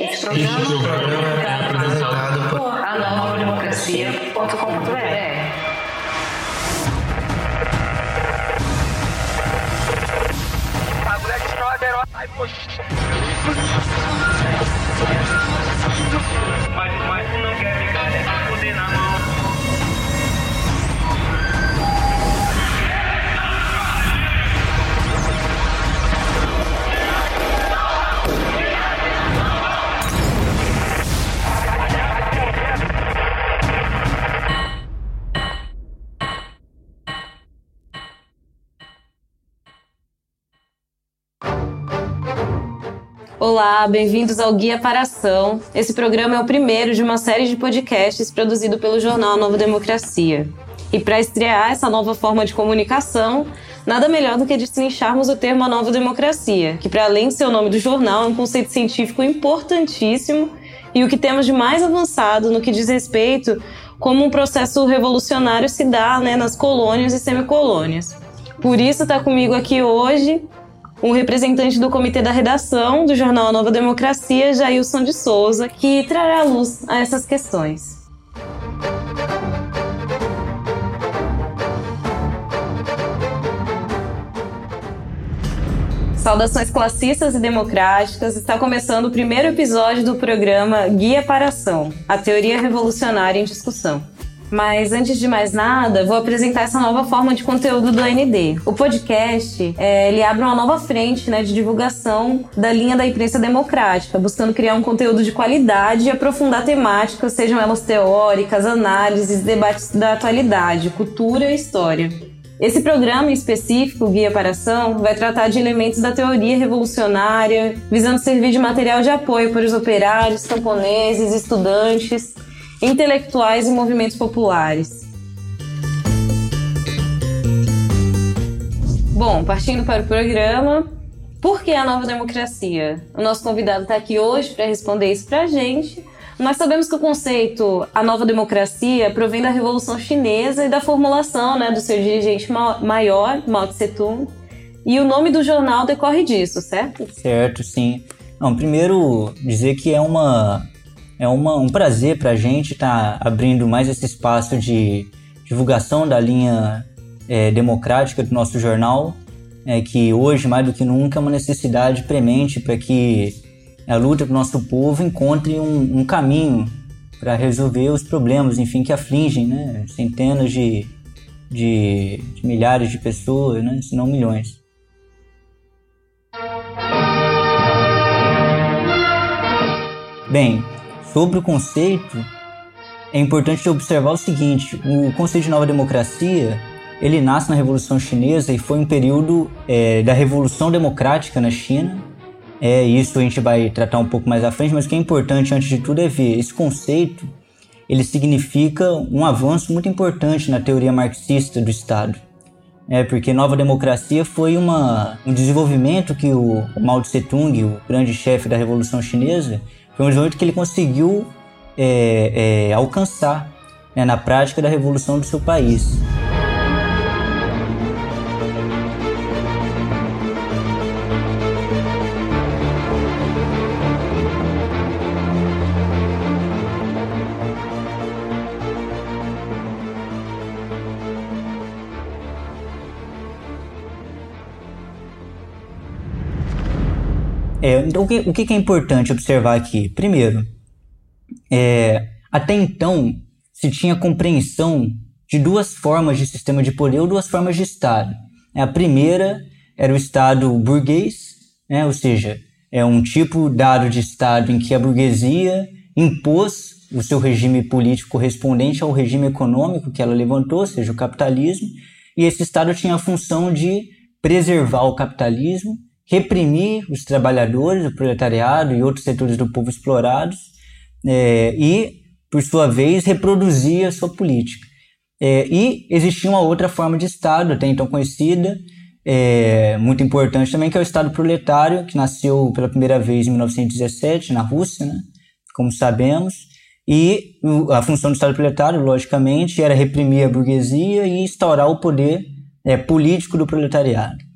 Este programa, este programa é apresentado por anovademocracia.com.br. Mas, mas não quer ficar com poder na mão. Olá, bem-vindos ao Guia para Ação. Esse programa é o primeiro de uma série de podcasts produzido pelo jornal Nova Democracia. E para estrear essa nova forma de comunicação, nada melhor do que destrincharmos o termo nova democracia, que para além de ser o nome do jornal, é um conceito científico importantíssimo e o que temos de mais avançado no que diz respeito como um processo revolucionário se dá né, nas colônias e semicolônias. Por isso está comigo aqui hoje um representante do comitê da redação do jornal Nova Democracia, Jailson de Souza, que trará luz a essas questões. Saudações classistas e democráticas. Está começando o primeiro episódio do programa Guia para a Ação, a teoria revolucionária em discussão. Mas antes de mais nada, vou apresentar essa nova forma de conteúdo do AND. O podcast, é, ele abre uma nova frente né, de divulgação da linha da imprensa democrática, buscando criar um conteúdo de qualidade e aprofundar temáticas, sejam elas teóricas, análises, debates da atualidade, cultura e história. Esse programa em específico, Guia para Ação, vai tratar de elementos da teoria revolucionária, visando servir de material de apoio para os operários, camponeses, estudantes, intelectuais e movimentos populares. Bom, partindo para o programa, por que a nova democracia? O nosso convidado está aqui hoje para responder isso para a gente. Nós sabemos que o conceito a nova democracia provém da Revolução Chinesa e da formulação né, do seu dirigente maior, Mao Tse Tung. E o nome do jornal decorre disso, certo? Certo, sim. Não, primeiro dizer que é uma é uma, um prazer para a gente estar tá abrindo mais esse espaço de divulgação da linha é, democrática do nosso jornal, é, que hoje, mais do que nunca, é uma necessidade premente para que a luta do nosso povo encontre um, um caminho para resolver os problemas, enfim, que afligem né, centenas de, de, de milhares de pessoas, né, se não milhões. Bem, Sobre o conceito, é importante observar o seguinte: o conceito de nova democracia ele nasce na Revolução Chinesa e foi um período é, da Revolução Democrática na China. É, isso a gente vai tratar um pouco mais à frente, mas o que é importante antes de tudo é ver esse conceito. Ele significa um avanço muito importante na teoria marxista do Estado. É, porque nova democracia foi uma, um desenvolvimento que o Mao Tse Tung, o grande chefe da Revolução Chinesa, foi um desenvolvimento que ele conseguiu é, é, alcançar né, na prática da revolução do seu país. É, então, o que, o que é importante observar aqui? Primeiro, é, até então se tinha compreensão de duas formas de sistema de poder ou duas formas de Estado. A primeira era o Estado burguês, né, ou seja, é um tipo dado de Estado em que a burguesia impôs o seu regime político correspondente ao regime econômico que ela levantou, ou seja, o capitalismo, e esse Estado tinha a função de preservar o capitalismo reprimir os trabalhadores, o proletariado e outros setores do povo explorados é, e, por sua vez, reproduzir a sua política. É, e existia uma outra forma de Estado, até então conhecida, é, muito importante também, que é o Estado proletário, que nasceu pela primeira vez em 1917 na Rússia, né, como sabemos, e a função do Estado proletário, logicamente, era reprimir a burguesia e instaurar o poder é, político do proletariado.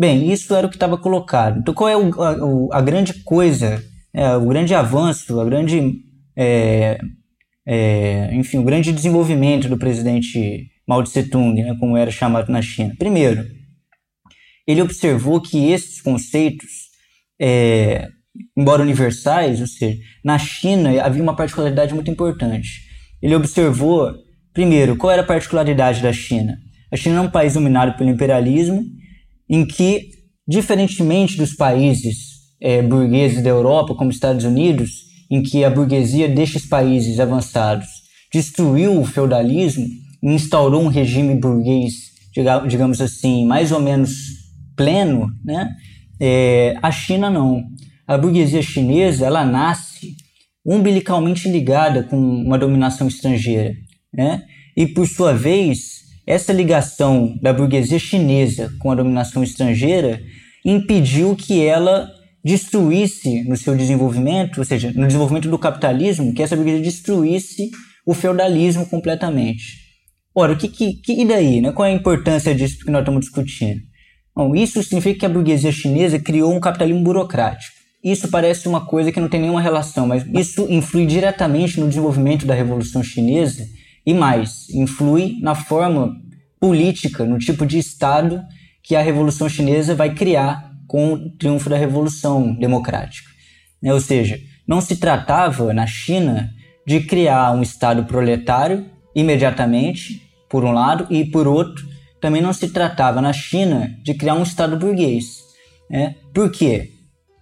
Bem, isso era o que estava colocado. Então, qual é o, a, a, grande coisa é, o grande avanço, a grande, é, é, enfim, o grande desenvolvimento do presidente Mao Tse Tung, né, como era chamado na China. Primeiro, ele observou que esses conceitos, é, embora universais, ou seja, na China havia uma particularidade muito importante. Ele observou, primeiro, qual era a particularidade da China. A China é um país dominado pelo imperialismo, em que, diferentemente dos países é, burgueses da Europa, como Estados Unidos, em que a burguesia destes países avançados destruiu o feudalismo e instaurou um regime burguês, digamos assim, mais ou menos pleno, né? É, a China não. A burguesia chinesa ela nasce umbilicalmente ligada com uma dominação estrangeira, né? E por sua vez, essa ligação da burguesia chinesa com a dominação estrangeira impediu que ela destruísse no seu desenvolvimento, ou seja, no desenvolvimento do capitalismo, que essa burguesia destruísse o feudalismo completamente. Ora, o que, que, que e daí? Né? Qual é a importância disso que nós estamos discutindo? Bom, isso significa que a burguesia chinesa criou um capitalismo burocrático. Isso parece uma coisa que não tem nenhuma relação, mas isso influi diretamente no desenvolvimento da Revolução Chinesa e mais, influi na forma política, no tipo de Estado que a Revolução Chinesa vai criar com o triunfo da Revolução Democrática. Né? Ou seja, não se tratava na China de criar um Estado proletário imediatamente, por um lado, e por outro, também não se tratava na China de criar um Estado burguês. Né? Por quê?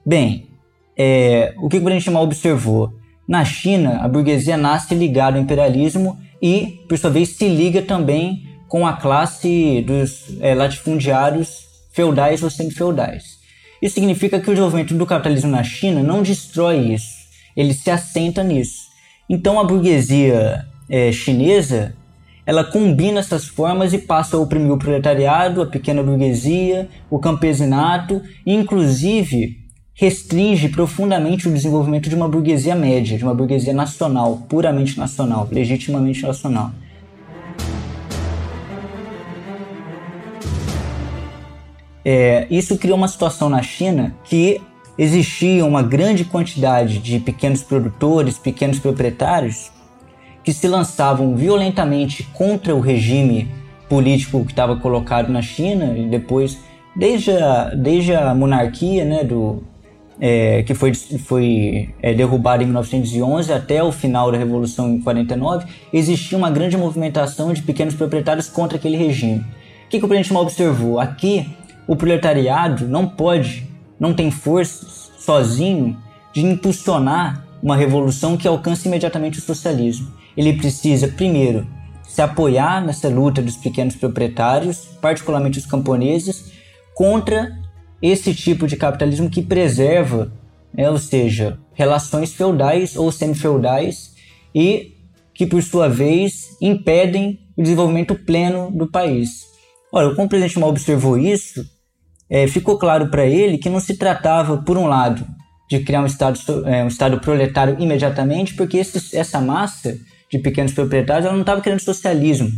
Bem, é, o que o mal observou? Na China, a burguesia nasce ligada ao imperialismo e, por sua vez, se liga também com a classe dos é, latifundiários feudais ou semi-feudais. Isso significa que o desenvolvimento do capitalismo na China não destrói isso, ele se assenta nisso. Então a burguesia é, chinesa ela combina essas formas e passa a oprimir o proletariado, a pequena burguesia, o campesinato, e inclusive restringe profundamente o desenvolvimento de uma burguesia média, de uma burguesia nacional, puramente nacional, legitimamente nacional. É, isso criou uma situação na China que existia uma grande quantidade de pequenos produtores, pequenos proprietários que se lançavam violentamente contra o regime político que estava colocado na China e depois desde a, desde a monarquia né, do, é, que foi, foi é, derrubada em 1911 até o final da Revolução em 49, existia uma grande movimentação de pequenos proprietários contra aquele regime. O que, que o presidente Mao observou? Aqui o proletariado não pode, não tem forças sozinho de impulsionar uma revolução que alcance imediatamente o socialismo. Ele precisa, primeiro, se apoiar nessa luta dos pequenos proprietários, particularmente os camponeses, contra esse tipo de capitalismo que preserva, né, ou seja, relações feudais ou semi-feudais e que, por sua vez, impedem o desenvolvimento pleno do país. Olha, como o presidente Mao observou isso, é, ficou claro para ele que não se tratava, por um lado, de criar um estado, é, um estado proletário imediatamente, porque esse, essa massa de pequenos proprietários ela não estava querendo socialismo,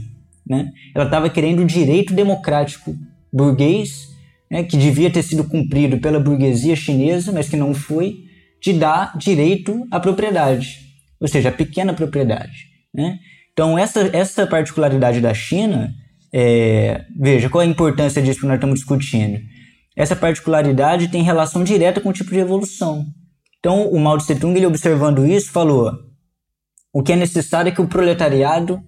né? ela estava querendo o direito democrático burguês, né, que devia ter sido cumprido pela burguesia chinesa, mas que não foi, de dar direito à propriedade, ou seja, a pequena propriedade. Né? Então, essa, essa particularidade da China, é, veja qual é a importância disso que nós estamos discutindo essa particularidade tem relação direta com o tipo de evolução. Então, o Mao Tse Tung, ele observando isso, falou: o que é necessário é que o proletariado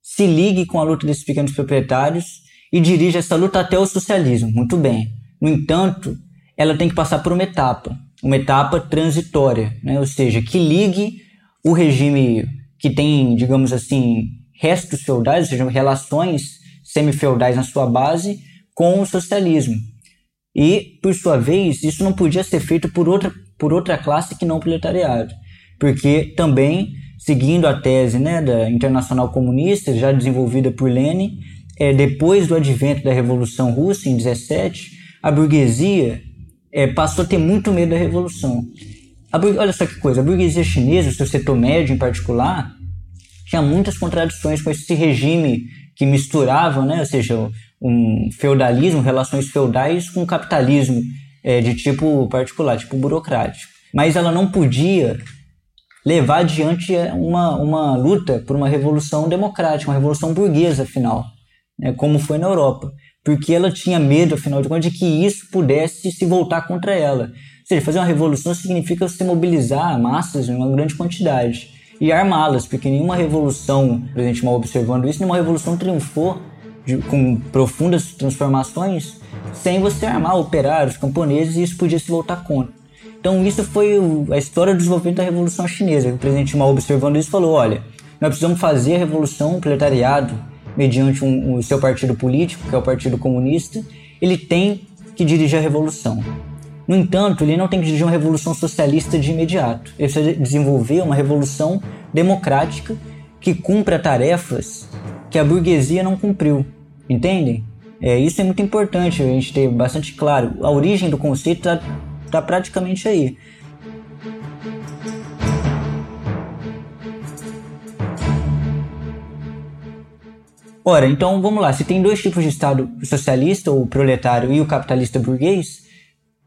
se ligue com a luta desses pequenos proprietários e dirija essa luta até o socialismo. Muito bem. No entanto, ela tem que passar por uma etapa, uma etapa transitória, né? ou seja, que ligue o regime que tem, digamos assim, restos feudais, ou seja, relações semi-feudais na sua base, com o socialismo. E, por sua vez, isso não podia ser feito por outra, por outra classe que não o proletariado. Porque também, seguindo a tese né, da Internacional Comunista, já desenvolvida por Lenin, é, depois do advento da Revolução Russa, em 17, a burguesia é, passou a ter muito medo da Revolução. olha só que coisa, a burguesia chinesa, o seu setor médio em particular, tinha muitas contradições com esse regime que misturava, né, ou seja, um feudalismo, relações feudais com capitalismo é, de tipo particular, tipo burocrático. mas ela não podia levar adiante uma, uma luta por uma revolução democrática, uma revolução burguesa, afinal, né, como foi na Europa, porque ela tinha medo, afinal de contas, de que isso pudesse se voltar contra ela. Ou seja, fazer uma revolução significa você mobilizar massas em uma grande quantidade e armá-las, porque nenhuma revolução, presidente mal observando isso, nenhuma revolução triunfou de, com profundas transformações sem você armar operários, camponeses, e isso podia se voltar contra. Então isso foi a história do desenvolvimento da Revolução Chinesa. O presidente Mao observando isso falou, olha, nós precisamos fazer a revolução, o proletariado, mediante um, o seu partido político, que é o Partido Comunista, ele tem que dirigir a revolução. No entanto, ele não tem que dirigir uma revolução socialista de imediato. Ele precisa desenvolver uma revolução democrática que cumpra tarefas que a burguesia não cumpriu. Entendem? É, isso é muito importante a gente ter bastante claro. A origem do conceito está tá praticamente aí. Ora, então vamos lá. Se tem dois tipos de Estado, o socialista, ou proletário, e o capitalista burguês,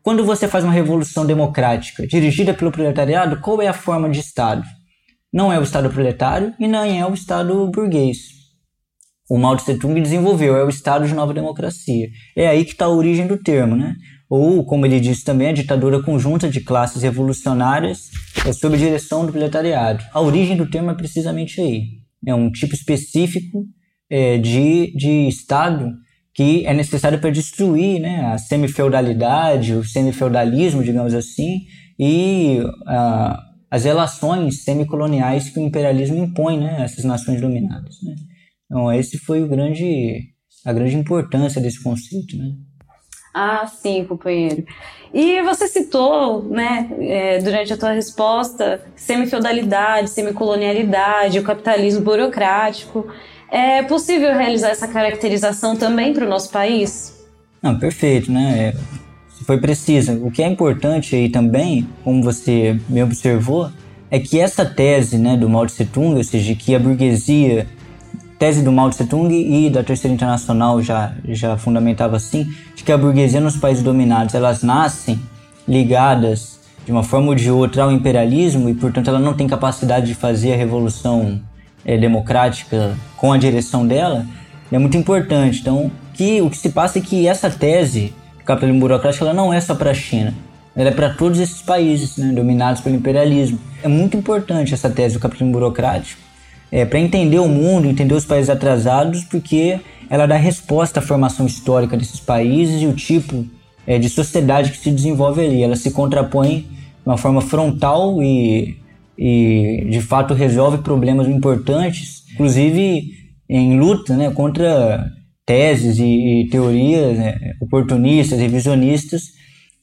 quando você faz uma revolução democrática dirigida pelo proletariado, qual é a forma de Estado? Não é o Estado proletário e nem é o Estado burguês o Mao Tse Tung desenvolveu, é o Estado de Nova Democracia. É aí que está a origem do termo, né? Ou, como ele disse também, a ditadura conjunta de classes revolucionárias é sob direção do proletariado. A origem do termo é precisamente aí. É um tipo específico é, de, de Estado que é necessário para destruir né, a semifeudalidade, o semifeudalismo, digamos assim, e uh, as relações semicoloniais que o imperialismo impõe né, a essas nações dominadas. Né? Então, esse foi o grande, a grande importância desse conceito, né? Ah, sim, companheiro. E você citou, né, é, durante a tua resposta, semifeudalidade, semicolonialidade, o capitalismo burocrático. É possível realizar essa caracterização também para o nosso país? Não, perfeito, né? É, foi precisa. O que é importante aí também, como você me observou, é que essa tese né, do Mao Tse Tung, ou seja, que a burguesia tese do Mao Tse Tung e da Terceira Internacional já, já fundamentava assim, de que a burguesia nos países dominados, elas nascem ligadas de uma forma ou de outra ao imperialismo e, portanto, ela não tem capacidade de fazer a revolução é, democrática com a direção dela, é muito importante. Então, que, o que se passa é que essa tese do capitalismo burocrático ela não é só para a China, ela é para todos esses países né, dominados pelo imperialismo. É muito importante essa tese do capitalismo burocrático, é, para entender o mundo, entender os países atrasados, porque ela dá resposta à formação histórica desses países e o tipo é, de sociedade que se desenvolve ali. Ela se contrapõe de uma forma frontal e, e de fato resolve problemas importantes, inclusive em luta né, contra teses e, e teorias né, oportunistas, revisionistas,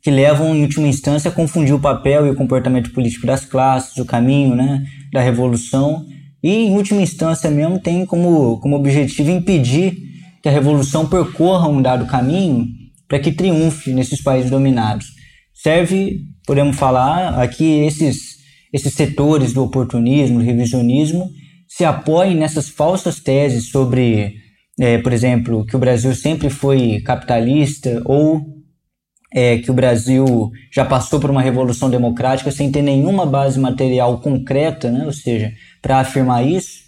que levam, em última instância, a confundir o papel e o comportamento político das classes, o caminho né, da revolução e, em última instância mesmo, tem como, como objetivo impedir que a revolução percorra um dado caminho para que triunfe nesses países dominados. Serve, podemos falar, aqui esses, esses setores do oportunismo, do revisionismo, se apoiem nessas falsas teses sobre, é, por exemplo, que o Brasil sempre foi capitalista ou é, que o Brasil já passou por uma revolução democrática sem ter nenhuma base material concreta, né? ou seja, para afirmar isso,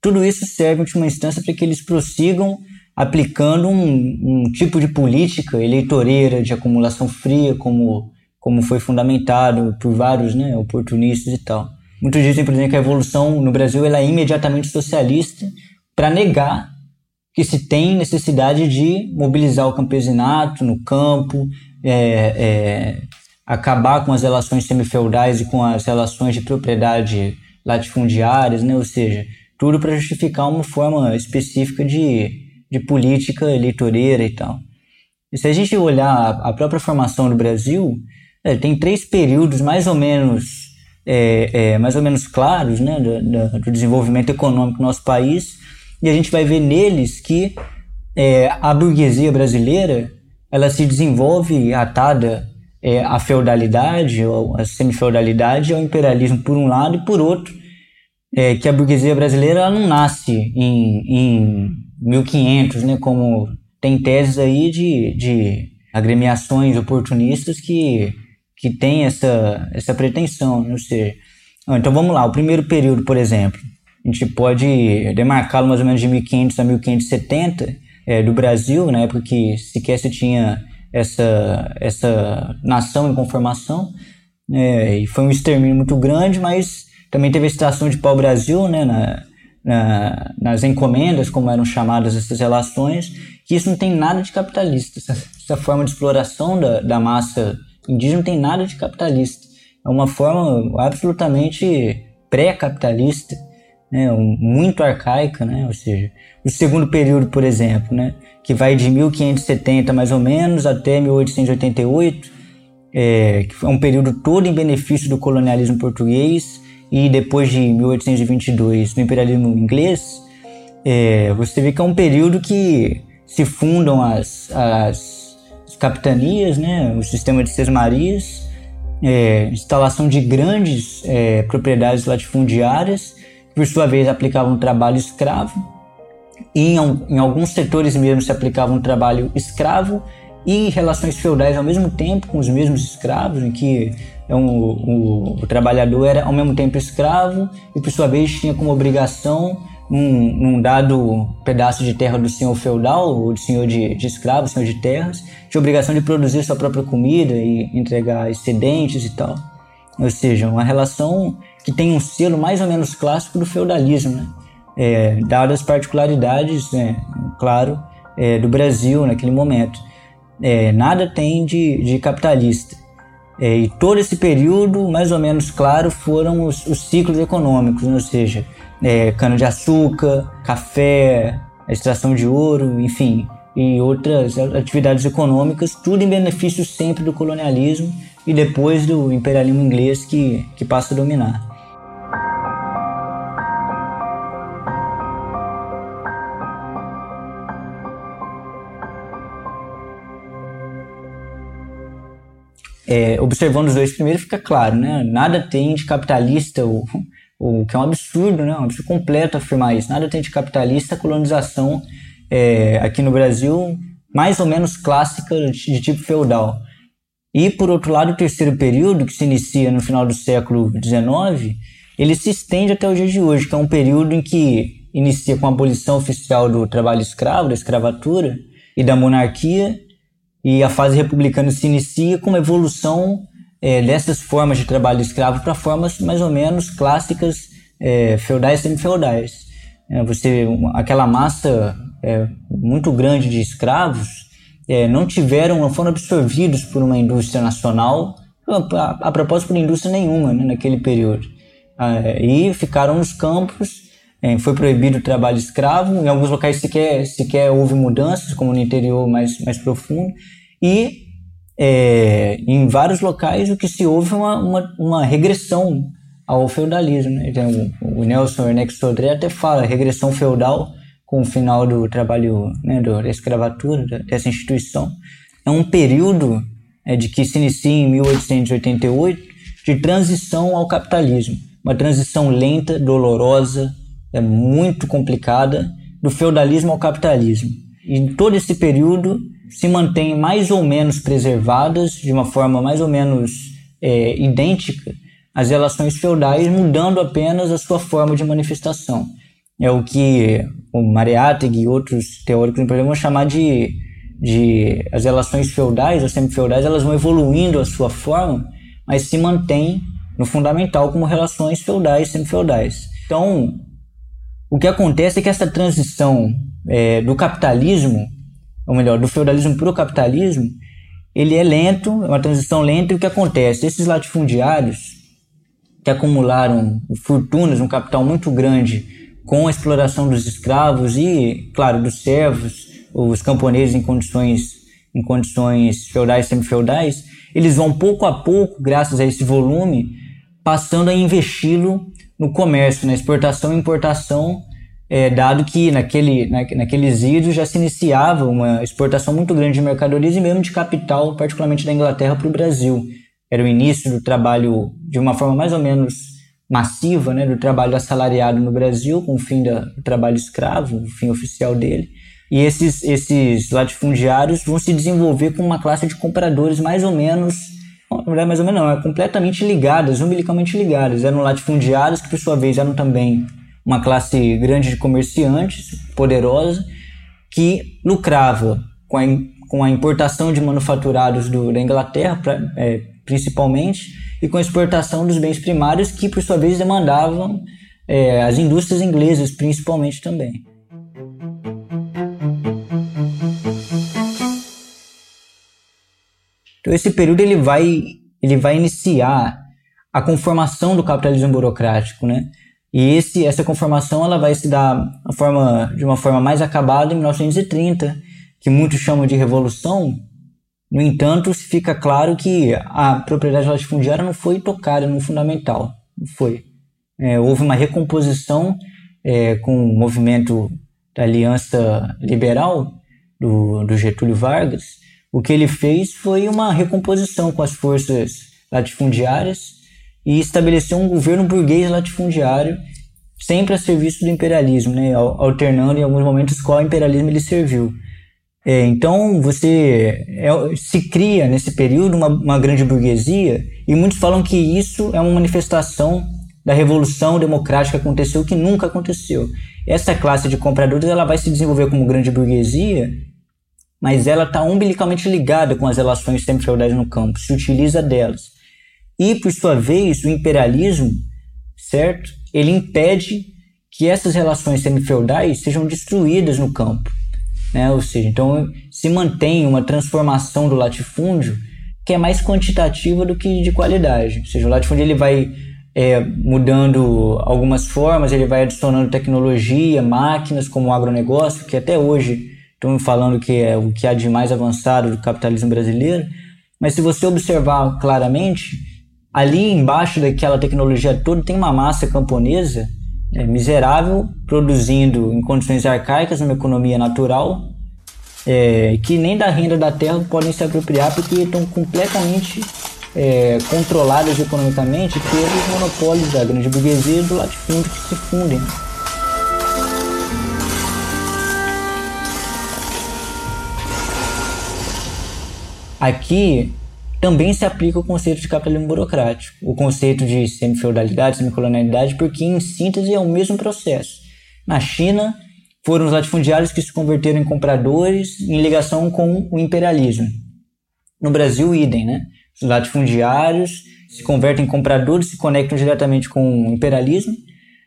tudo isso serve, em última instância, para que eles prossigam aplicando um, um, tipo de política eleitoreira de acumulação fria, como, como foi fundamentado por vários né, oportunistas e tal. Muitos dizem, por exemplo, que a revolução no Brasil ela é imediatamente socialista para negar que se tem necessidade de mobilizar o campesinato no campo, é, é, acabar com as relações semifeudais e com as relações de propriedade latifundiárias, né? ou seja, tudo para justificar uma forma específica de, de política eleitoreira e tal. E se a gente olhar a própria formação do Brasil, é, tem três períodos mais ou menos é, é, mais ou menos claros né, do, do, desenvolvimento econômico do nosso país, e a gente vai ver neles que é, a burguesia brasileira ela se desenvolve atada é, à feudalidade, ou à semifeudalidade, ao imperialismo por um lado, e por outro, é, que a burguesia brasileira ela não nasce em, em 1500, né, como tem teses aí de, de agremiações oportunistas que, que tem essa, essa pretensão, né? ou seja, então vamos lá, o primeiro período, por exemplo, a gente pode demarcá-lo mais ou menos de 1500 a 1570 é, do Brasil, na época que sequer se tinha essa, essa nação em conformação, é, e foi um extermínio muito grande, mas também teve a situação de pau-brasil, né, na, na, nas encomendas, como eram chamadas essas relações, que isso não tem nada de capitalista. Essa, essa forma de exploração da, da massa indígena não tem nada de capitalista. É uma forma absolutamente pré-capitalista, né, muito arcaica, né, ou seja, o segundo período, por exemplo, né, que vai de 1570 mais ou menos até 1888, é, que foi um período todo em benefício do colonialismo português e depois de 1822 do imperialismo inglês, é, você vê que é um período que se fundam as, as capitanias, né, o sistema de sesmarias, é, instalação de grandes é, propriedades latifundiárias, que por sua vez aplicavam trabalho escravo, e em, em alguns setores mesmo se aplicava um trabalho escravo e relações feudais ao mesmo tempo com os mesmos escravos, em que é um, o, o, trabalhador era ao mesmo tempo escravo e por sua vez tinha como obrigação num, num dado pedaço de terra do senhor feudal ou do senhor de, de escravos, senhor de terras, tinha obrigação de produzir sua própria comida e entregar excedentes e tal. Ou seja, uma relação que tem um selo mais ou menos clássico do feudalismo, né? é, dadas as particularidades, né, claro, é, do Brasil naquele momento. É, nada tem de, de capitalista. É, e todo esse período, mais ou menos claro, foram os, os ciclos econômicos, né? ou seja, é, cana-de-açúcar, café, extração de ouro, enfim, e outras atividades econômicas, tudo em benefício sempre do colonialismo e depois do imperialismo inglês que, que passa a dominar. é, observando os dois primeiros, fica claro, né? Nada tem de capitalista, o, o que é um absurdo, né? Um absurdo completo afirmar isso. Nada tem de capitalista colonização é, aqui no Brasil, mais ou menos clássica de, de tipo feudal. E, por outro lado, o terceiro período, que se inicia no final do século XIX, ele se estende até o dia de hoje, que é um período em que inicia com a abolição oficial do trabalho escravo, da escravatura e da monarquia, e a fase republicana se inicia com uma evolução é, dessas formas de trabalho escravo para formas mais ou menos clássicas, é, feudais e semi-feudais. É, você, aquela massa é, muito grande de escravos é, não tiveram, não foram absorvidos por uma indústria nacional, a, a propósito por indústria nenhuma né, naquele período. Ah, e ficaram nos campos é, foi proibido o trabalho escravo, em alguns locais sequer, sequer houve mudanças, como no interior mais, mais profundo, e é, em vários locais o que se houve é uma, uma, uma regressão ao feudalismo. Né? Então, o Nelson Ernesto Sodré até fala regressão feudal com o final do trabalho né, da escravatura, dessa instituição. É um período é, de que se inicia em 1888 de transição ao capitalismo. Uma transição lenta, dolorosa, é muito complicada, do feudalismo ao capitalismo. E em todo esse período se mantém mais ou menos preservadas, de uma forma mais ou menos é, idêntica, as relações feudais, mudando apenas a sua forma de manifestação. É o que o Mariátegui e outros teóricos vão chamar de, de as relações feudais ou semi-feudais, elas vão evoluindo a sua forma, mas se mantém no fundamental como relações feudais e semi-feudais. Então, o que acontece é que essa transição é, do capitalismo, ou melhor, do feudalismo para o capitalismo, ele é lento, é uma transição lenta, e o que acontece? Esses latifundiários que acumularam fortunas, um capital muito grande com a exploração dos escravos e, claro, dos servos, os camponeses em condições, em condições feudais, semi-feudais, eles vão pouco a pouco, graças a esse volume, passando a investi-lo no comércio, na exportação e importação, é, dado que naquele, na, naqueles idos já se iniciava uma exportação muito grande de mercadorias e mesmo de capital, particularmente da Inglaterra para o Brasil. Era o início do trabalho de uma forma mais ou menos massiva, né, do trabalho assalariado no Brasil, com o fim da, do trabalho escravo, o fim oficial dele. E esses, esses latifundiários vão se desenvolver com uma classe de compradores mais ou menos na verdade, mais ou menos não, é completamente ligadas, umbilicalmente ligadas. Eram latifundiários que, por sua vez, eram também uma classe grande de comerciantes, poderosa, que lucrava com a, com a importação de manufaturados do, da Inglaterra, pra, é, principalmente, e com a exportação dos bens primários, que, por sua vez, demandavam é, as indústrias inglesas, principalmente também. Então esse período ele vai ele vai iniciar a conformação do capitalismo burocrático, né? E esse essa conformação ela vai se dar forma, de uma forma mais acabada em 1930, que muitos chamam de revolução. No entanto, fica claro que a propriedade latifundiária não foi tocada no fundamental, não foi. É, houve uma recomposição é, com o movimento da Aliança Liberal do, do Getúlio Vargas, o que ele fez foi uma recomposição com as forças latifundiárias e estabeleceu um governo burguês latifundiário sempre a serviço do imperialismo, né? alternando em alguns momentos qual imperialismo ele serviu. É, então você é, se cria nesse período uma, uma grande burguesia e muitos falam que isso é uma manifestação da revolução democrática que aconteceu que nunca aconteceu. Essa classe de compradores ela vai se desenvolver como grande burguesia mas ela está umbilicalmente ligada com as relações semi-feudais no campo, se utiliza delas. E, por sua vez, o imperialismo, certo? Ele impede que essas relações semi-feudais sejam destruídas no campo. Né? Ou seja, então se mantém uma transformação do latifúndio que é mais quantitativa do que de qualidade. Ou seja, o latifúndio ele vai é, mudando algumas formas, ele vai adicionando tecnologia, máquinas como o agronegócio, que até hoje estão falando que é o que há de mais avançado do capitalismo brasileiro, mas se você observar claramente, ali embaixo daquela tecnologia toda tem uma massa camponesa é, miserável, produzindo em condições arcaicas uma economia natural, é, que nem da renda da terra podem se apropriar porque estão completamente é, controladas economicamente pelos monopólios da grande burguesia e do latifúndio que se fundem. Aqui também se aplica o conceito de capitalismo burocrático, o conceito de semi-feudalidade, semi-colonialidade, porque em síntese é o mesmo processo. Na China, foram os latifundiários que se converteram em compradores em ligação com o imperialismo. No Brasil, idem, né? Os latifundiários se convertem em compradores, se conectam diretamente com o imperialismo,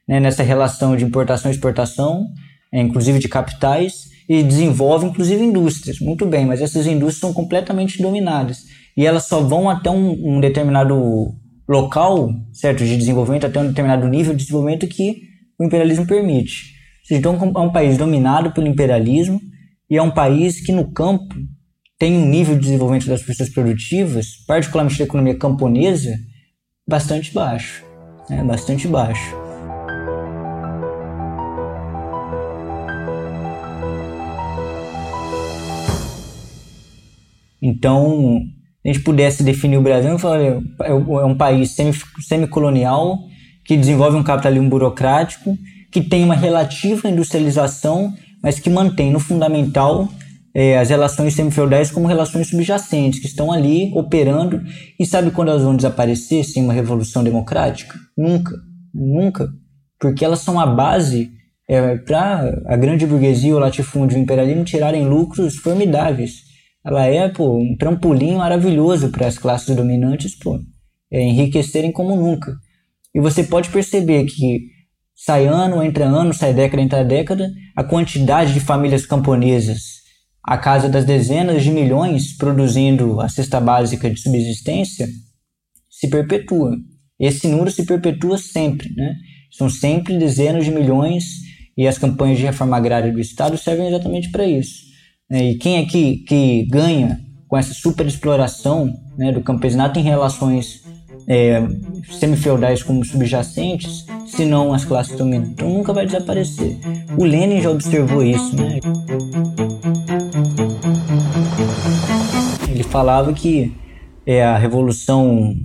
né? nessa relação de importação e exportação, é, inclusive de capitais, e desenvolve inclusive indústrias. Muito bem, mas essas indústrias são completamente dominadas e elas só vão até um, um determinado local, certo, de desenvolvimento, até um determinado nível de desenvolvimento que o imperialismo permite. Então é um país dominado pelo imperialismo e é um país que no campo tem um nível de desenvolvimento das forças produtivas, particularmente da economia camponesa, bastante baixo, né? bastante baixo. Então, a gente pudesse definir o Brasil, eu falaria, é, é um país semicolonial que desenvolve um capitalismo burocrático, que tem uma relativa industrialização, mas que mantém no fundamental é, as relações semifeudais como relações subjacentes, que estão ali operando. E sabe quando elas vão desaparecer sem uma revolução democrática? Nunca, nunca. Porque elas são a base é, para a grande burguesia, o latifúndio e o imperialismo tirarem lucros formidáveis ela é pô, um trampolim maravilhoso para as classes dominantes pô, é, enriquecerem como nunca. E você pode perceber que sai ano, entra ano, sai década, entra década, a quantidade de famílias camponesas, a casa das dezenas de milhões produzindo a cesta básica de subsistência, se perpetua. Esse número se perpetua sempre, né? São sempre dezenas de milhões e as campanhas de reforma agrária do Estado servem exatamente para isso. Né? E quem é que, que ganha com essa superexploração né, do campesinato em relações é, semifeudais como subjacentes, se não as classes dominantes? Então nunca vai desaparecer. O Lenin já observou isso. Né? Ele falava que é, a revolução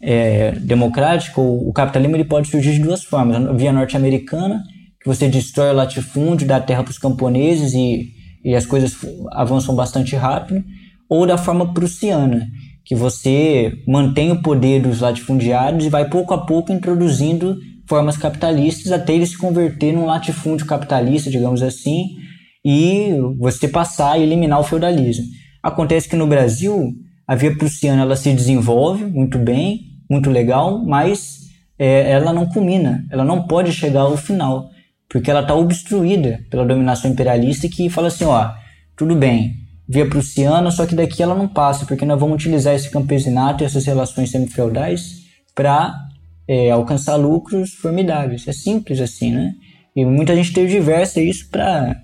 é, democrática, o, o capitalismo ele pode surgir de duas formas. Via norte-americana, que você destrói o latifúndio, dá terra para os camponeses e e as coisas avançam bastante rápido, ou da forma prussiana, Que você mantém o poder dos latifundiários e vai pouco a pouco introduzindo formas capitalistas até ele se converter num latifúndio capitalista, digamos assim, e você passar a eliminar o feudalismo. Acontece que no Brasil a via prussiana ela se desenvolve muito bem, muito legal, mas é, ela não culmina, ela não pode chegar ao final, porque ela está obstruída pela dominação imperialista que fala assim, ó, tudo bem, via prussiana, só que daqui ela não passa, porque nós vamos utilizar esse campesinato e essas relações semi-feudais para é, alcançar lucros formidáveis. É simples assim, né? E muita gente diversa isso para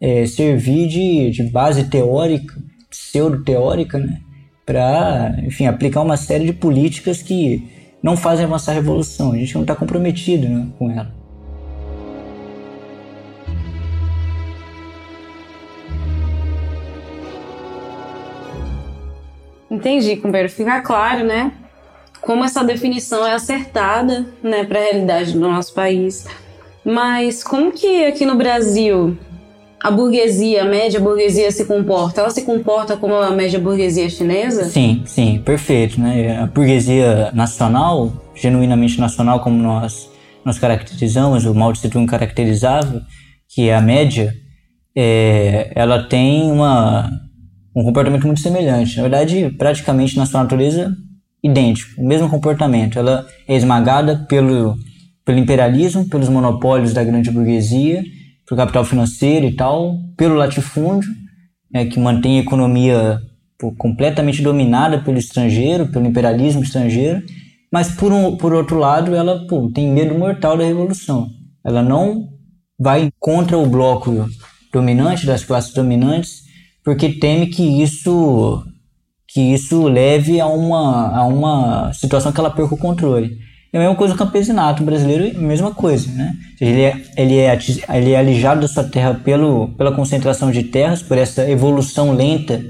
é, servir de, de base teórica, pseudo-teórica, né? Para, enfim, aplicar uma série de políticas que não fazem avançar a revolução. A gente não está comprometido né, com ela. Entendi, companheiro. Fica claro, né? Como essa definição é acertada, né, para a realidade do nosso país. Mas como que aqui no Brasil a burguesia, a média burguesia se comporta? Ela se comporta como a média burguesia chinesa? Sim, sim, perfeito. Né? A burguesia nacional, genuinamente nacional, como nós, nós caracterizamos, o Mao Tse Tung caracterizava, que é a média, é, ela tem uma, um comportamento muito semelhante. Na verdade, praticamente na sua natureza, idêntico, o mesmo comportamento. Ela é esmagada pelo, pelo imperialismo, pelos monopólios da grande burguesia, pelo capital financeiro e tal, pelo latifúndio, né, que mantém a economia completamente dominada pelo estrangeiro, pelo imperialismo estrangeiro, mas por, um, por outro lado ela pô, tem medo mortal da revolução. Ela não vai contra o bloco dominante, das classes dominantes, porque teme que isso que isso leve a uma, a uma situação que ela perca o controle. É a mesma coisa o campesinato brasileiro, mesma coisa, né? Ele é, ele é, ele é alijado da sua terra pelo, pela concentração de terras, por essa evolução lenta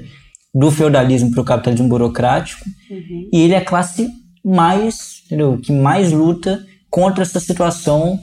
do feudalismo para o capitalismo burocrático, uhum. e ele é a classe mais, entendeu? Que mais luta contra essa situação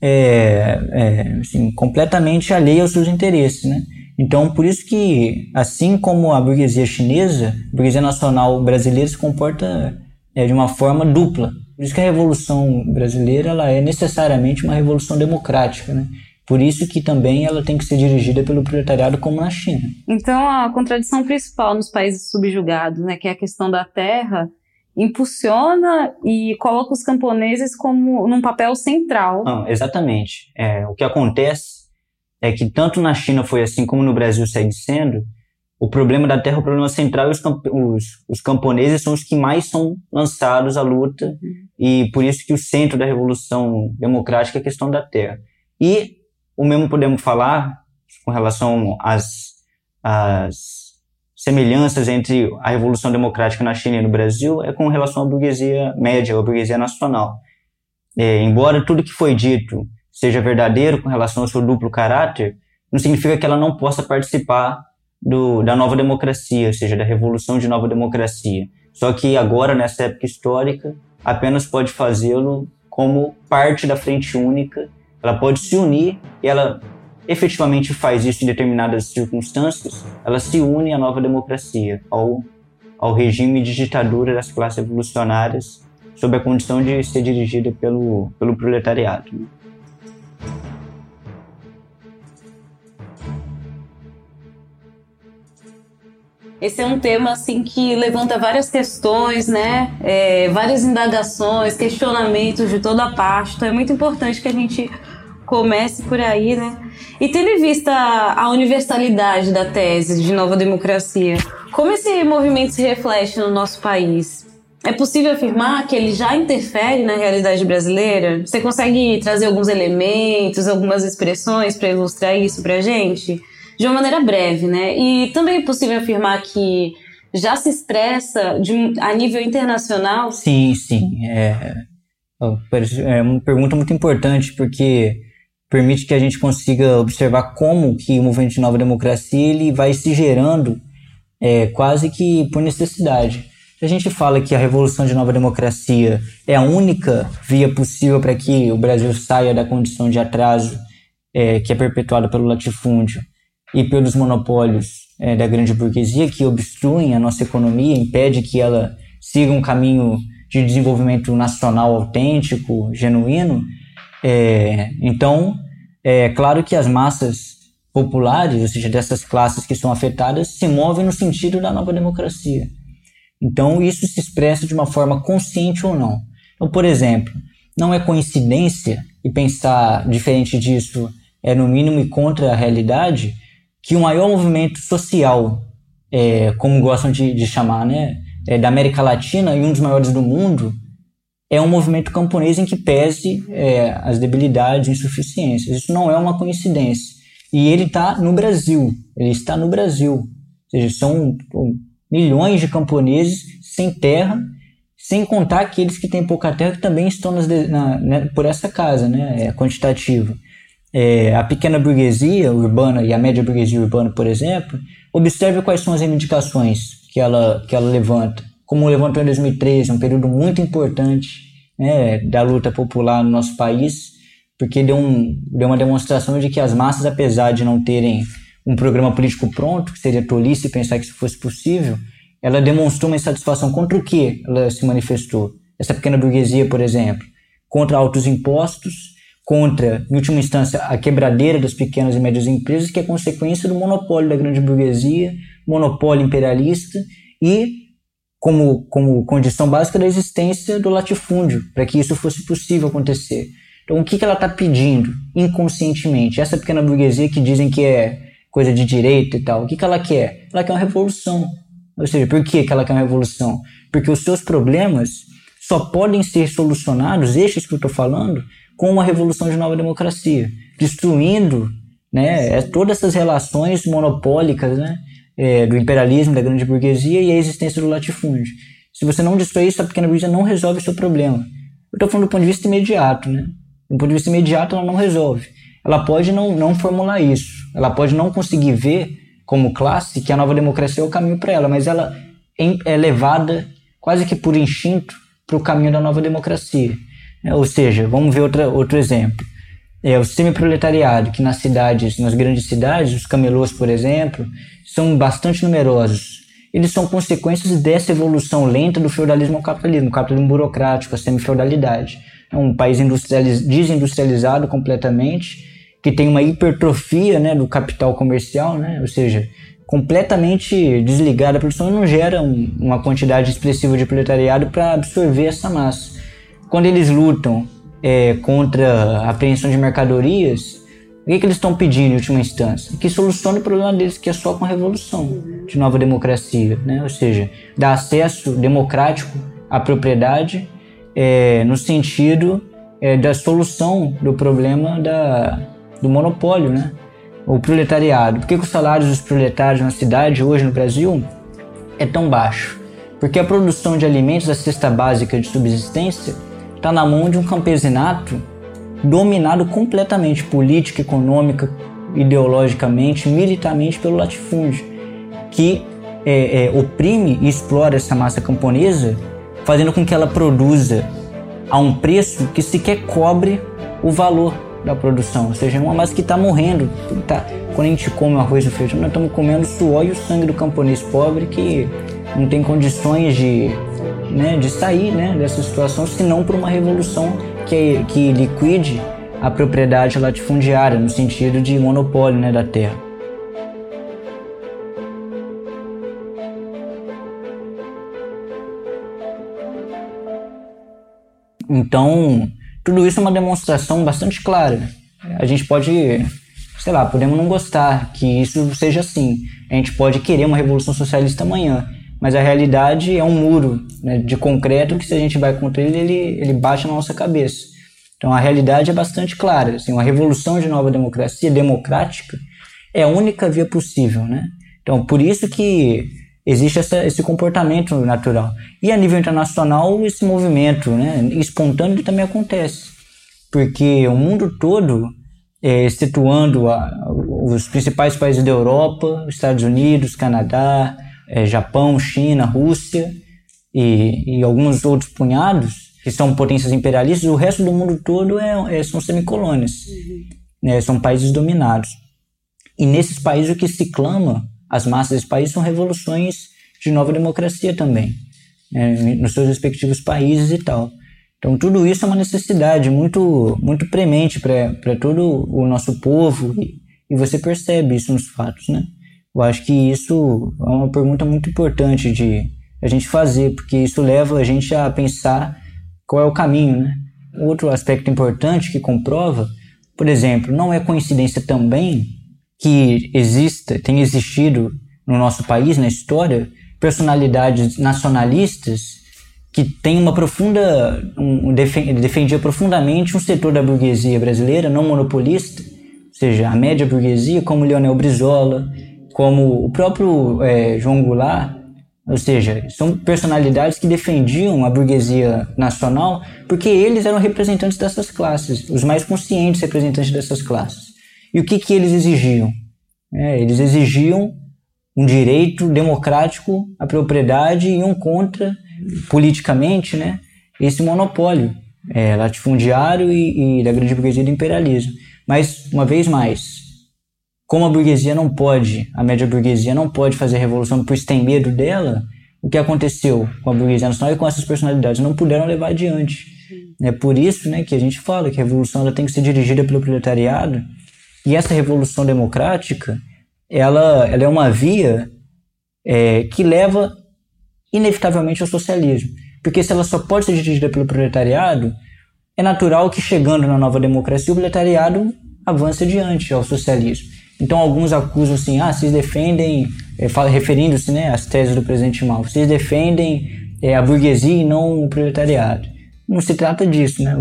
é, é, assim, completamente alheia aos seus interesses, né? Então, por isso que, assim como a burguesia chinesa, a burguesia nacional brasileira se comporta é, de uma forma dupla. Por isso que a Revolução Brasileira ela é necessariamente uma revolução democrática, né? Por isso que também ela tem que ser dirigida pelo proletariado como na China. Então a contradição principal nos países subjugados, né, que é a questão da terra, impulsiona e coloca os camponeses como num papel central. Não, exatamente. É, o que acontece é que tanto na China foi assim como no Brasil segue sendo, o problema da terra é o problema central e os, os, os, camponeses são os que mais são lançados à luta e por isso que o centro da revolução democrática é a questão da terra. E o mesmo podemos falar com relação às, às semelhanças entre a revolução democrática na China e no Brasil é com relação à burguesia média, à burguesia nacional. É, embora tudo que foi dito seja verdadeiro com relação ao seu duplo caráter, não significa que ela não possa participar do, da nova democracia, ou seja, da revolução de nova democracia. Só que agora, nessa época histórica, apenas pode fazê-lo como parte da frente única. Ela pode se unir e ela efetivamente faz isso em determinadas circunstâncias. Ela se une à nova democracia, ao, ao regime de ditadura das classes revolucionárias, sob a condição de ser dirigida pelo, pelo proletariado. Esse é um tema assim que levanta várias questões, né? É, várias indagações, questionamentos de toda parte. Então é muito importante que a gente comece por aí, né? E tendo em vista a universalidade da tese de nova democracia, como esse movimento se reflete no nosso país? É possível afirmar que ele já interfere na realidade brasileira? Você consegue trazer alguns elementos, algumas expressões para ilustrar isso para a gente? De uma maneira breve, né? E também é possível afirmar que já se expressa de, a nível internacional? Sim, sim. É, é uma pergunta muito importante porque permite que a gente consiga observar como que o movimento de nova democracia ele vai se gerando é, quase que por necessidade. Se a gente fala que a revolução de nova democracia é a única via possível para que o Brasil saia da condição de atraso é, que é perpetuada pelo latifúndio e pelos monopólios é, da grande burguesia que obstruem a nossa economia, impede que ela siga um caminho de desenvolvimento nacional autêntico, genuíno. É, então, é claro que as massas populares, ou seja, dessas classes que são afetadas, se movem no sentido da nova democracia. Então, isso se expressa de uma forma consciente ou não. Então, por exemplo, não é coincidência, e pensar diferente disso é no mínimo e contra a realidade, que o maior movimento social, é, como gostam de, de chamar, né, é, da América Latina e um dos maiores do mundo, é um movimento camponês em que pese é, as debilidades e insuficiências. Isso não é uma coincidência. E ele está no Brasil. Ele está no Brasil. Ou seja, são milhões de camponeses sem terra, sem contar aqueles que têm pouca terra que também estão nas, na, né, por essa casa, né, é quantitativa é, a pequena burguesia urbana e a média burguesia urbana, por exemplo, observe quais são as reivindicações que ela, que ela levanta. Como levantou em 2013, um período muito importante né, da luta popular no nosso país, porque deu, um, deu uma demonstração de que as massas, apesar de não terem um programa político pronto, que seria tolice pensar que isso fosse possível, ela demonstrou uma insatisfação contra o que ela se manifestou. Essa pequena burguesia, por exemplo, contra altos impostos, contra, em última instância, a quebradeira das pequenas e médias empresas, que é consequência do monopólio da grande burguesia, monopólio imperialista e como, como condição básica da existência do latifúndio, para que isso fosse possível acontecer. Então, o que, que ela está pedindo inconscientemente? Essa pequena burguesia que dizem que é coisa de direita e tal, o que, que ela quer? Ela quer uma revolução. Ou seja, por que, que ela quer uma revolução? Porque os seus problemas só podem ser solucionados, estes que eu estou falando, com uma revolução de nova democracia, destruindo né, é, todas essas relações monopólicas né, é, do imperialismo, da grande burguesia e a existência do latifúndio. Se você não destrói isso, a pequena burguesia não resolve o seu problema. Eu estou falando do ponto de vista imediato. Né? Do ponto de vista imediato, ela não resolve. Ela pode não, não formular isso. Ela pode não conseguir ver, como classe, que a nova democracia é o caminho para ela, mas ela é levada quase que por instinto para o caminho da nova democracia. É, ou seja, vamos ver outra, outro exemplo. É, o semi-proletariado, que nas cidades, nas grandes cidades, os camelôs, por exemplo, são bastante numerosos. Eles são consequências dessa evolução lenta do feudalismo ao capitalismo, capitalismo burocrático, a semi-feudalidade. É um país desindustrializado completamente, que tem uma hipertrofia né, do capital comercial, né, ou seja, completamente desligada da produção e não gera um, uma quantidade expressiva de proletariado para absorver essa massa quando eles lutam é, contra a apreensão de mercadorias, o que, que eles estão pedindo em última instância? Que solucione o problema deles, que é só com a revolução de nova democracia, né? ou seja, dar acesso democrático à propriedade é, no sentido é, da solução do problema da, do monopólio, né? o proletariado. Por que, que os salários dos proletários na cidade hoje no Brasil é tão baixo? Porque a produção de alimentos, a cesta básica de subsistência, está na mão de um campesinato dominado completamente política, econômica, ideologicamente, militarmente pelo latifúndio, que é, é, oprime e explora essa massa camponesa, fazendo com que ela produza a um preço que sequer cobre o valor da produção, ou seja, é uma massa que está morrendo. Tá, quando a gente come arroz e feijão, nós estamos comendo o suor e o sangue do camponês pobre que não tem condições de né, de sair né, dessa situação, se não por uma revolução que, que liquide a propriedade latifundiária, no sentido de monopólio né, da terra. Então, tudo isso é uma demonstração bastante clara. A gente pode, sei lá, podemos não gostar que isso seja assim. A gente pode querer uma revolução socialista amanhã, mas a realidade é um muro né, de concreto que se a gente vai contra ele, ele, ele bate na nossa cabeça. Então a realidade é bastante clara. Assim, uma revolução de nova democracia democrática é a única via possível. Né? Então por isso que existe essa, esse comportamento natural. E a nível internacional, esse movimento né, espontâneo também acontece. Porque o mundo todo, é, excetuando a, os principais países da Europa, Estados Unidos, Canadá, é, Japão, China, Rússia e, e, alguns outros punhados que são potências imperialistas, o resto do mundo todo é, é são semicolônias, uhum. né, são países dominados. E nesses países o que se clama, as massas desses países, são revoluções de nova democracia também, né, nos seus respectivos países e tal. Então tudo isso é uma necessidade muito muito premente para todo o nosso povo e, e, você percebe isso nos fatos, né? Eu acho que isso é uma pergunta muito importante de a gente fazer, porque isso leva a gente a pensar qual é o caminho, né? Outro aspecto importante que comprova, por exemplo, não é coincidência também que exista, tem existido no nosso país, na história, personalidades nacionalistas que tem uma profunda um, defendia profundamente um setor da burguesia brasileira não monopolista, ou seja, a média burguesia, como Leonel Brizola, como o próprio é, João Goulart, ou seja, são personalidades que defendiam a burguesia nacional porque eles eram representantes dessas classes, os mais conscientes representantes dessas classes. E o que, que eles exigiam? É, eles exigiam um direito democrático à propriedade e um contra politicamente, né, esse monopólio é, latifundiário e, e da grande burguesia do imperialismo. Mas, uma vez mais, como a burguesia não pode, a média burguesia não pode fazer revolução por tem medo dela, o que aconteceu com a burguesia nacional e com essas personalidades não puderam levar adiante. É por isso né, que a gente fala que a revolução ela tem que ser dirigida pelo proletariado e essa revolução democrática ela, ela é uma via é, que leva inevitavelmente ao socialismo. Porque se ela só pode ser dirigida pelo proletariado, é natural que chegando na nova democracia o proletariado avance adiante ao socialismo. Então alguns acusam assim, ah, vocês defendem, é, referindo-se né, às teses do presidente Mao, vocês defendem é, a burguesia e não o proletariado. Não se trata disso, né?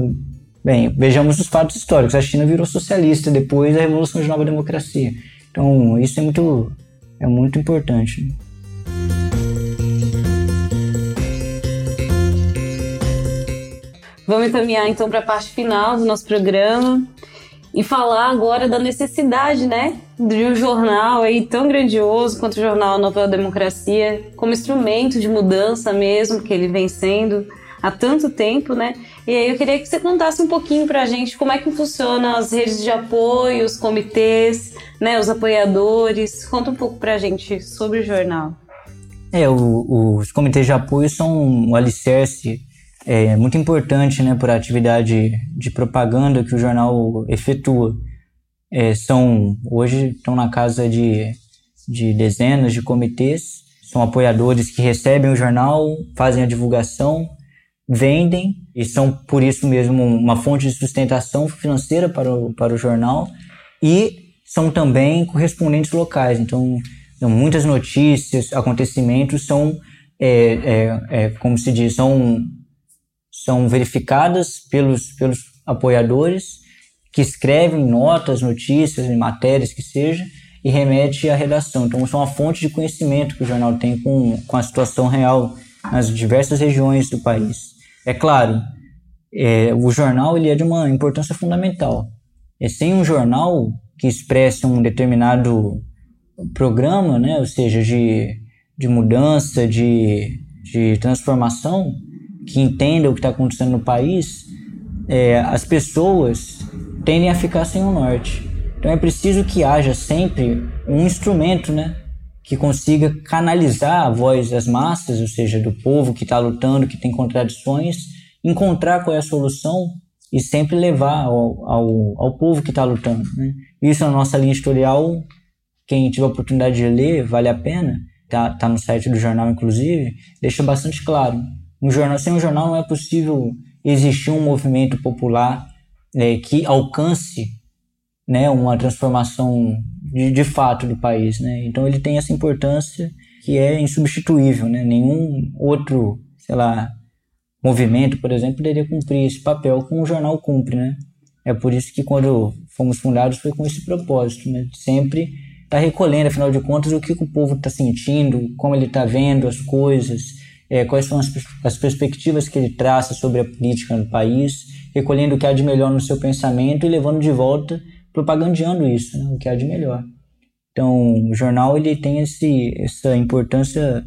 Bem, vejamos os fatos históricos. A China virou socialista depois da Revolução de Nova Democracia. Então isso é muito, é muito importante. Né? Vamos encaminhar então para a parte final do nosso programa e falar agora da necessidade, né, de um jornal aí tão grandioso quanto o jornal Nova Democracia, como instrumento de mudança mesmo que ele vem sendo há tanto tempo, né? E aí eu queria que você contasse um pouquinho para a gente como é que funciona as redes de apoio, os comitês, né, os apoiadores. Conta um pouco para a gente sobre o jornal. É, o, os comitês de apoio são um alicerce é muito importante né, a atividade de propaganda que o jornal efetua. É, são hoje estão na casa de, de dezenas de comitês, são apoiadores que recebem o jornal, fazem a divulgação, vendem e são por isso mesmo uma fonte de sustentação financeira para o, para o jornal e são também correspondentes locais. Então, muitas notícias, acontecimentos são, é, é, é, como se diz, são são verificadas pelos, pelos apoiadores que escrevem notas, notícias matérias que seja e remete à redação. Então, são uma fonte de conhecimento que o jornal tem com, com a situação real nas diversas regiões do país. É claro, é, o jornal ele é de uma importância fundamental. É, sem um jornal que expresse um determinado programa, né, ou seja, de, de mudança, de, de transformação, que entenda o que está acontecendo no país, é, as pessoas tendem a ficar sem o norte. Então é preciso que haja sempre um instrumento, né, que consiga canalizar a voz das massas, ou seja, do povo que está lutando, que tem contradições, encontrar qual é a solução e sempre levar ao, ao, ao povo que está lutando. Né? Isso na nossa linha editorial, quem tiver a oportunidade de ler, vale a pena, tá, tá no site do jornal inclusive, deixa bastante claro um jornal, sem um jornal não é possível existir um movimento popular é, que alcance né, uma transformação de, de fato do país. Né? Então ele tem essa importância que é insubstituível. Né? Nenhum outro, sei lá, movimento, por exemplo, poderia cumprir esse papel como o jornal cumpre. Né? É por isso que quando fomos fundados foi com esse propósito, né? sempre estar tá recolhendo, afinal de contas, o que, que o povo está sentindo, como ele está vendo as coisas, é, quais são as, as perspectivas que ele traça sobre a política no país, recolhendo o que há de melhor no seu pensamento e levando de volta, propagandeando isso, né, o que há de melhor. Então, o jornal ele tem esse, essa importância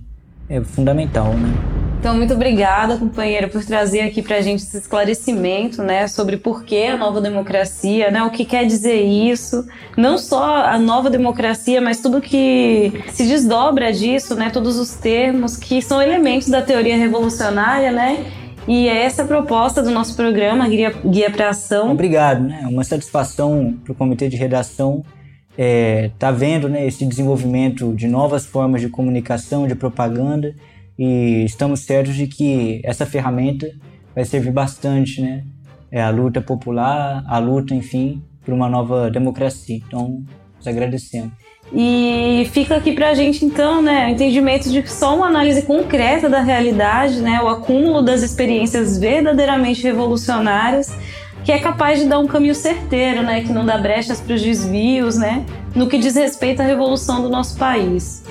é, fundamental, né? Então, muito obrigada, companheira, por trazer aqui para a gente esse esclarecimento, né, sobre por que a nova democracia, né, o que quer dizer isso, não só a nova democracia, mas tudo que se desdobra disso, né, todos os termos que são elementos da teoria revolucionária, né, e é essa a proposta do nosso programa, Guia, Guia para Ação. Obrigado, né, uma satisfação para o comitê de redação é, tá vendo né, esse desenvolvimento de novas formas de comunicação, de propaganda, e estamos certos de que essa ferramenta vai servir bastante, né? É a luta popular, a luta, enfim, por uma nova democracia. Então, nos agradecemos. E fica aqui pra gente, então, né, o entendimento de que só uma análise concreta da realidade, né, o acúmulo das experiências verdadeiramente revolucionárias, que é capaz de dar um caminho certeiro, né, que não dá brechas para os desvios, né, no que diz respeito à revolução do nosso país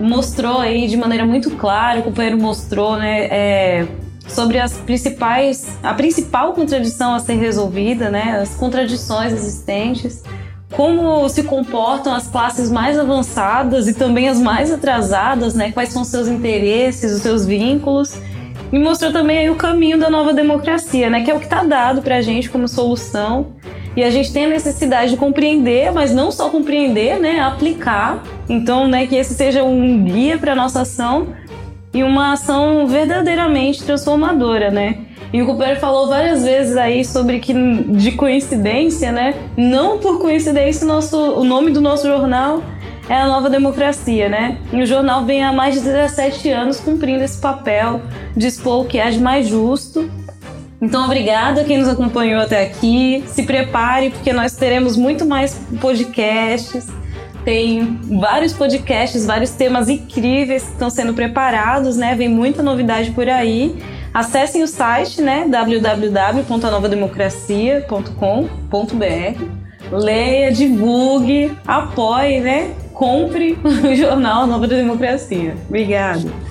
mostrou aí de maneira muito clara, o companheiro mostrou, né, é, sobre as principais, a principal contradição a ser resolvida, né, as contradições existentes, como se comportam as classes mais avançadas e também as mais atrasadas, né, quais são os seus interesses, os seus vínculos, e mostrou também aí o caminho da nova democracia, né, que é o que está dado para a gente como solução e a gente tem a necessidade de compreender, mas não só compreender, né, aplicar. Então, né, que esse seja um guia para nossa ação e uma ação verdadeiramente transformadora, né? E o Cooper falou várias vezes aí sobre que de coincidência, né? Não por coincidência nosso, o nome do nosso jornal é a Nova Democracia, né? E o jornal vem há mais de 17 anos cumprindo esse papel de expor o que é de mais justo então, obrigada a quem nos acompanhou até aqui. Se prepare, porque nós teremos muito mais podcasts. Tem vários podcasts, vários temas incríveis que estão sendo preparados, né? Vem muita novidade por aí. Acessem o site, né? www.anovademocracia.com.br. Leia, divulgue, apoie, né? Compre o jornal Nova Democracia. Obrigada.